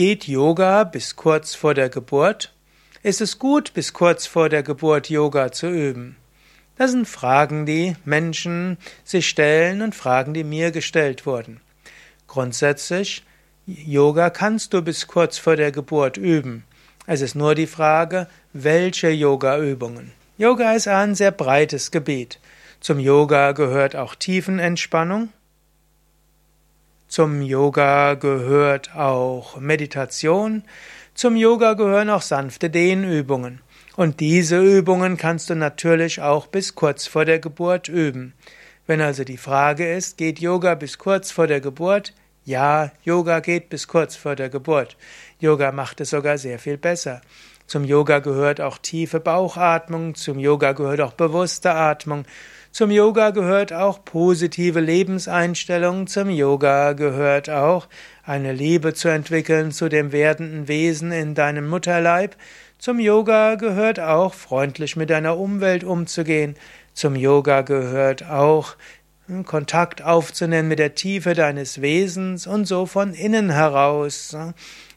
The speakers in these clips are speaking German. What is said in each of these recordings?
Geht Yoga bis kurz vor der Geburt? Ist es gut, bis kurz vor der Geburt Yoga zu üben? Das sind Fragen, die Menschen sich stellen und Fragen, die mir gestellt wurden. Grundsätzlich, Yoga kannst du bis kurz vor der Geburt üben. Es ist nur die Frage, welche Yoga-Übungen. Yoga ist ein sehr breites Gebiet. Zum Yoga gehört auch Tiefenentspannung, zum Yoga gehört auch Meditation. Zum Yoga gehören auch sanfte Dehnübungen. Und diese Übungen kannst du natürlich auch bis kurz vor der Geburt üben. Wenn also die Frage ist, geht Yoga bis kurz vor der Geburt? Ja, Yoga geht bis kurz vor der Geburt. Yoga macht es sogar sehr viel besser. Zum Yoga gehört auch tiefe Bauchatmung, zum Yoga gehört auch bewusste Atmung, zum Yoga gehört auch positive Lebenseinstellung, zum Yoga gehört auch eine Liebe zu entwickeln zu dem werdenden Wesen in deinem Mutterleib, zum Yoga gehört auch freundlich mit deiner Umwelt umzugehen, zum Yoga gehört auch Kontakt aufzunehmen mit der Tiefe deines Wesens und so von innen heraus äh,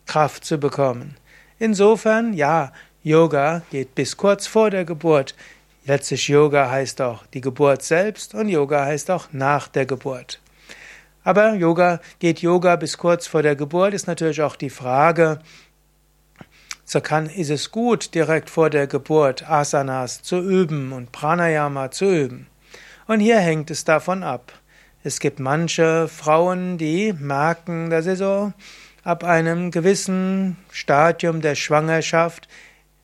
Kraft zu bekommen. Insofern, ja, Yoga geht bis kurz vor der Geburt. Letztlich Yoga heißt auch die Geburt selbst und Yoga heißt auch nach der Geburt. Aber Yoga geht Yoga bis kurz vor der Geburt ist natürlich auch die Frage, so kann, ist es gut, direkt vor der Geburt Asanas zu üben und Pranayama zu üben. Und hier hängt es davon ab. Es gibt manche Frauen, die merken, dass sie so ab einem gewissen Stadium der Schwangerschaft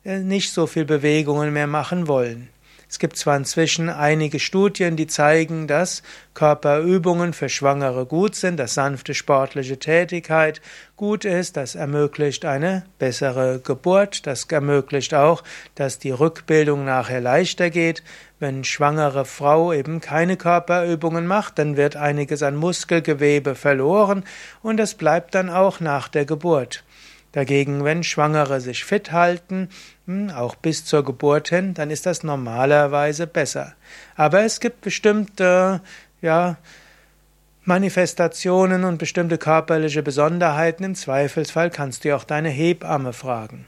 äh, nicht so viel Bewegungen mehr machen wollen. Es gibt zwar inzwischen einige Studien, die zeigen, dass Körperübungen für Schwangere gut sind, dass sanfte sportliche Tätigkeit gut ist, das ermöglicht eine bessere Geburt, das ermöglicht auch, dass die Rückbildung nachher leichter geht. Wenn schwangere Frau eben keine Körperübungen macht, dann wird einiges an Muskelgewebe verloren und es bleibt dann auch nach der Geburt. Dagegen, wenn Schwangere sich fit halten, hm, auch bis zur Geburt hin, dann ist das normalerweise besser. Aber es gibt bestimmte, ja, Manifestationen und bestimmte körperliche Besonderheiten. Im Zweifelsfall kannst du auch deine Hebamme fragen.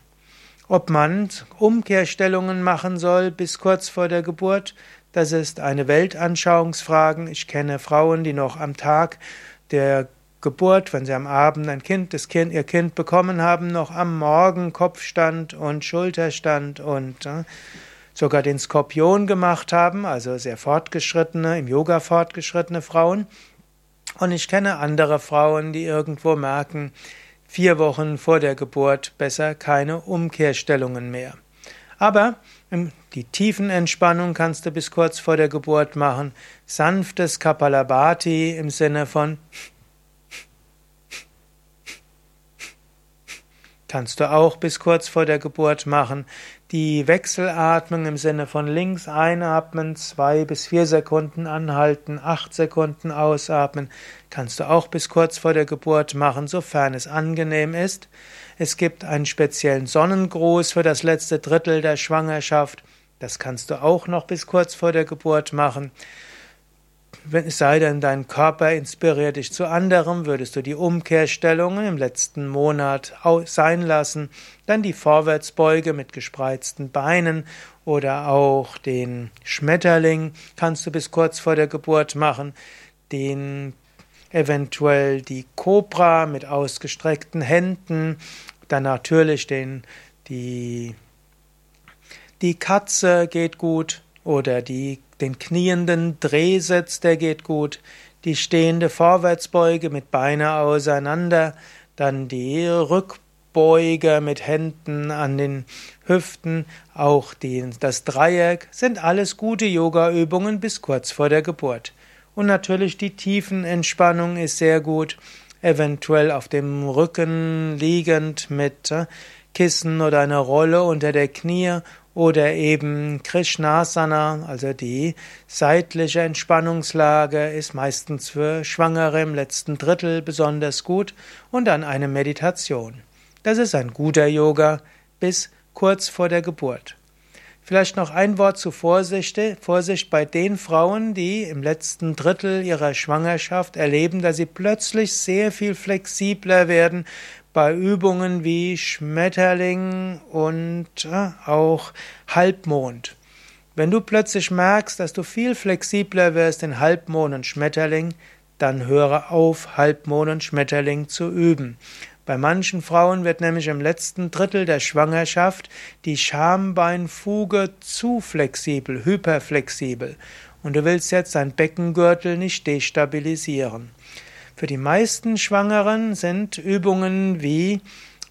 Ob man Umkehrstellungen machen soll bis kurz vor der Geburt, das ist eine Weltanschauungsfrage. Ich kenne Frauen, die noch am Tag der Geburt, wenn sie am Abend ein Kind, das Kind, ihr Kind bekommen haben, noch am Morgen Kopfstand und Schulterstand und äh, sogar den Skorpion gemacht haben, also sehr fortgeschrittene, im Yoga fortgeschrittene Frauen. Und ich kenne andere Frauen, die irgendwo merken, vier Wochen vor der Geburt besser keine Umkehrstellungen mehr. Aber die Tiefenentspannung kannst du bis kurz vor der Geburt machen. Sanftes Kapalabhati im Sinne von kannst du auch bis kurz vor der Geburt machen. Die Wechselatmung im Sinne von links einatmen, zwei bis vier Sekunden anhalten, acht Sekunden ausatmen, kannst du auch bis kurz vor der Geburt machen, sofern es angenehm ist. Es gibt einen speziellen Sonnengruß für das letzte Drittel der Schwangerschaft. Das kannst du auch noch bis kurz vor der Geburt machen wenn es sei denn, dein Körper inspiriert dich zu anderem, würdest du die Umkehrstellungen im letzten Monat sein lassen, dann die Vorwärtsbeuge mit gespreizten Beinen oder auch den Schmetterling kannst du bis kurz vor der Geburt machen, den eventuell die Kobra mit ausgestreckten Händen, dann natürlich den die die Katze geht gut oder die den knienden Drehsitz, der geht gut. Die stehende Vorwärtsbeuge mit Beine auseinander. Dann die Rückbeuge mit Händen an den Hüften. Auch die, das Dreieck sind alles gute Yoga-Übungen bis kurz vor der Geburt. Und natürlich die Tiefenentspannung ist sehr gut. Eventuell auf dem Rücken liegend mit äh, Kissen oder einer Rolle unter der Knie oder eben Krishnasana, also die seitliche Entspannungslage, ist meistens für Schwangere im letzten Drittel besonders gut und dann eine Meditation. Das ist ein guter Yoga bis kurz vor der Geburt. Vielleicht noch ein Wort zu Vorsicht, Vorsicht bei den Frauen, die im letzten Drittel ihrer Schwangerschaft erleben, dass sie plötzlich sehr viel flexibler werden bei Übungen wie Schmetterling und äh, auch Halbmond. Wenn du plötzlich merkst, dass du viel flexibler wirst in Halbmond und Schmetterling, dann höre auf, Halbmond und Schmetterling zu üben. Bei manchen Frauen wird nämlich im letzten Drittel der Schwangerschaft die Schambeinfuge zu flexibel, hyperflexibel. Und du willst jetzt dein Beckengürtel nicht destabilisieren. Für die meisten Schwangeren sind Übungen wie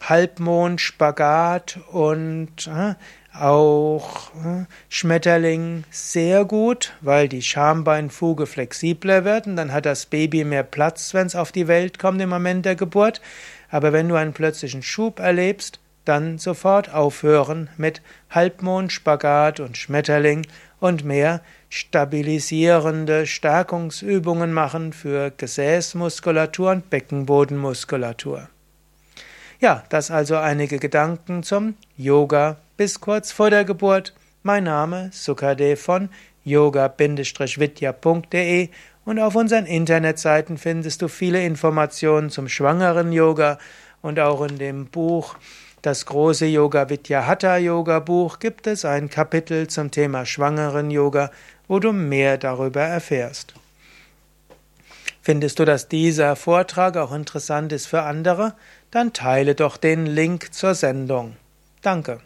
Halbmond, Spagat und äh, auch äh, Schmetterling sehr gut, weil die Schambeinfuge flexibler wird und dann hat das Baby mehr Platz, wenn es auf die Welt kommt im Moment der Geburt. Aber wenn du einen plötzlichen Schub erlebst, dann sofort aufhören mit Halbmond, Spagat und Schmetterling und mehr stabilisierende Stärkungsübungen machen für Gesäßmuskulatur und Beckenbodenmuskulatur. Ja, das also einige Gedanken zum Yoga bis kurz vor der Geburt. Mein Name Sukade von yoga-vidya.de und auf unseren Internetseiten findest du viele Informationen zum schwangeren Yoga und auch in dem Buch Das große Yoga Vidya Hatha Yoga Buch gibt es ein Kapitel zum Thema schwangeren Yoga, wo du mehr darüber erfährst. Findest du, dass dieser Vortrag auch interessant ist für andere? Dann teile doch den Link zur Sendung. Danke.